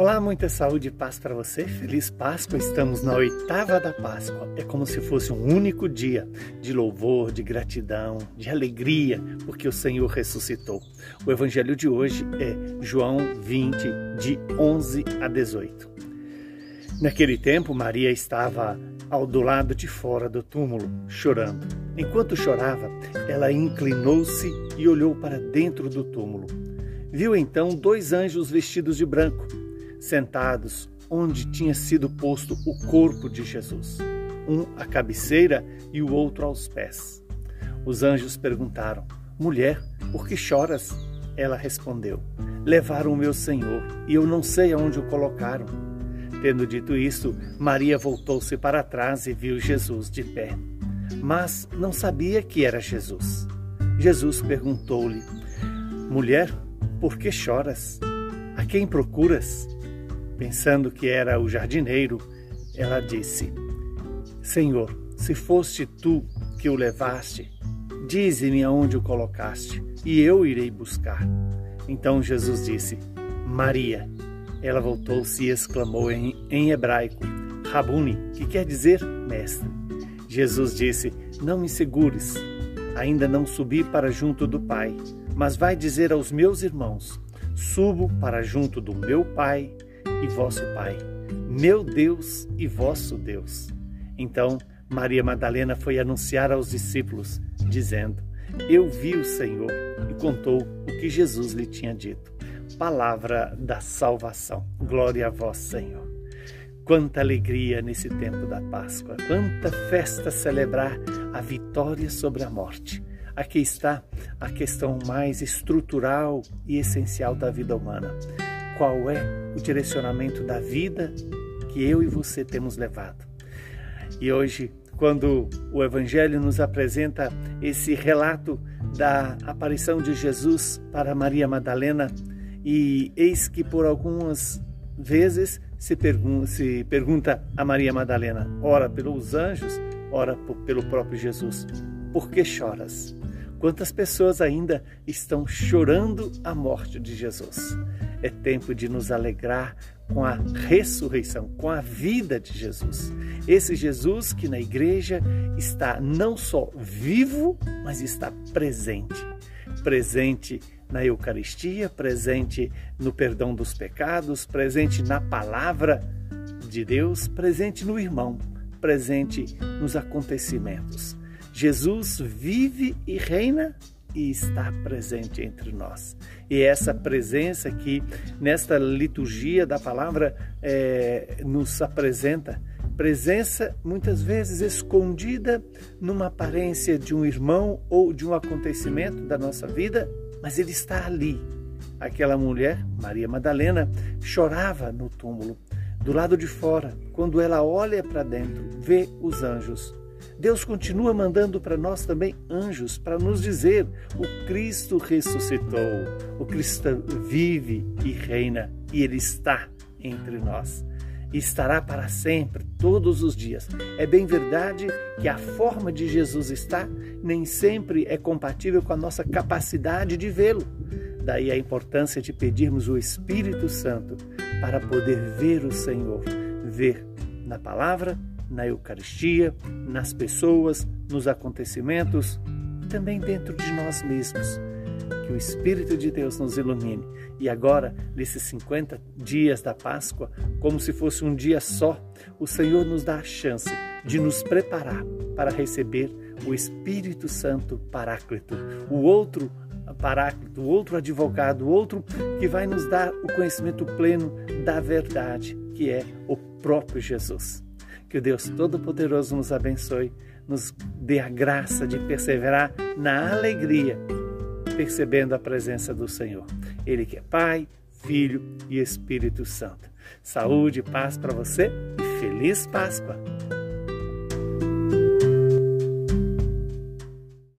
Olá, muita saúde e paz para você. Feliz Páscoa. Estamos na oitava da Páscoa. É como se fosse um único dia de louvor, de gratidão, de alegria, porque o Senhor ressuscitou. O evangelho de hoje é João 20, de 11 a 18. Naquele tempo, Maria estava ao do lado de fora do túmulo, chorando. Enquanto chorava, ela inclinou-se e olhou para dentro do túmulo. Viu então dois anjos vestidos de branco sentados onde tinha sido posto o corpo de Jesus, um à cabeceira e o outro aos pés. Os anjos perguntaram: Mulher, por que choras? Ela respondeu: Levaram o meu Senhor e eu não sei aonde o colocaram. Tendo dito isso, Maria voltou-se para trás e viu Jesus de pé. Mas não sabia que era Jesus. Jesus perguntou-lhe: Mulher, por que choras? A quem procuras? Pensando que era o jardineiro, ela disse: Senhor, se foste tu que o levaste, dize-me aonde o colocaste, e eu irei buscar. Então Jesus disse: Maria. Ela voltou-se e exclamou em, em hebraico: Rabuni, que quer dizer mestre. Jesus disse: Não me segures, ainda não subi para junto do Pai, mas vai dizer aos meus irmãos: Subo para junto do meu Pai e vosso Pai, meu Deus e vosso Deus. Então Maria Madalena foi anunciar aos discípulos, dizendo: Eu vi o Senhor, e contou o que Jesus lhe tinha dito. Palavra da salvação. Glória a vós, Senhor. Quanta alegria nesse tempo da Páscoa, quanta festa celebrar a vitória sobre a morte. Aqui está a questão mais estrutural e essencial da vida humana qual é o direcionamento da vida que eu e você temos levado. E hoje, quando o Evangelho nos apresenta esse relato da aparição de Jesus para Maria Madalena, e eis que por algumas vezes se, pergun se pergunta a Maria Madalena, ora pelos anjos, ora pelo próprio Jesus, por que choras? Quantas pessoas ainda estão chorando a morte de Jesus? É tempo de nos alegrar com a ressurreição, com a vida de Jesus. Esse Jesus que na igreja está não só vivo, mas está presente. Presente na Eucaristia, presente no perdão dos pecados, presente na palavra de Deus, presente no irmão, presente nos acontecimentos. Jesus vive e reina e está presente entre nós. E essa presença que nesta liturgia da palavra é, nos apresenta, presença muitas vezes escondida numa aparência de um irmão ou de um acontecimento da nossa vida, mas ele está ali. Aquela mulher, Maria Madalena, chorava no túmulo. Do lado de fora, quando ela olha para dentro, vê os anjos Deus continua mandando para nós também anjos para nos dizer: o Cristo ressuscitou, o Cristo vive e reina e Ele está entre nós. E estará para sempre, todos os dias. É bem verdade que a forma de Jesus estar nem sempre é compatível com a nossa capacidade de vê-lo. Daí a importância de pedirmos o Espírito Santo para poder ver o Senhor, ver na palavra na Eucaristia, nas pessoas, nos acontecimentos, também dentro de nós mesmos. Que o Espírito de Deus nos ilumine. E agora, nesses 50 dias da Páscoa, como se fosse um dia só, o Senhor nos dá a chance de nos preparar para receber o Espírito Santo Paráclito, o outro Paráclito, o outro advogado, o outro que vai nos dar o conhecimento pleno da verdade, que é o próprio Jesus. Que o Deus Todo-Poderoso nos abençoe, nos dê a graça de perseverar na alegria, percebendo a presença do Senhor. Ele que é Pai, Filho e Espírito Santo. Saúde e paz para você e feliz Páscoa!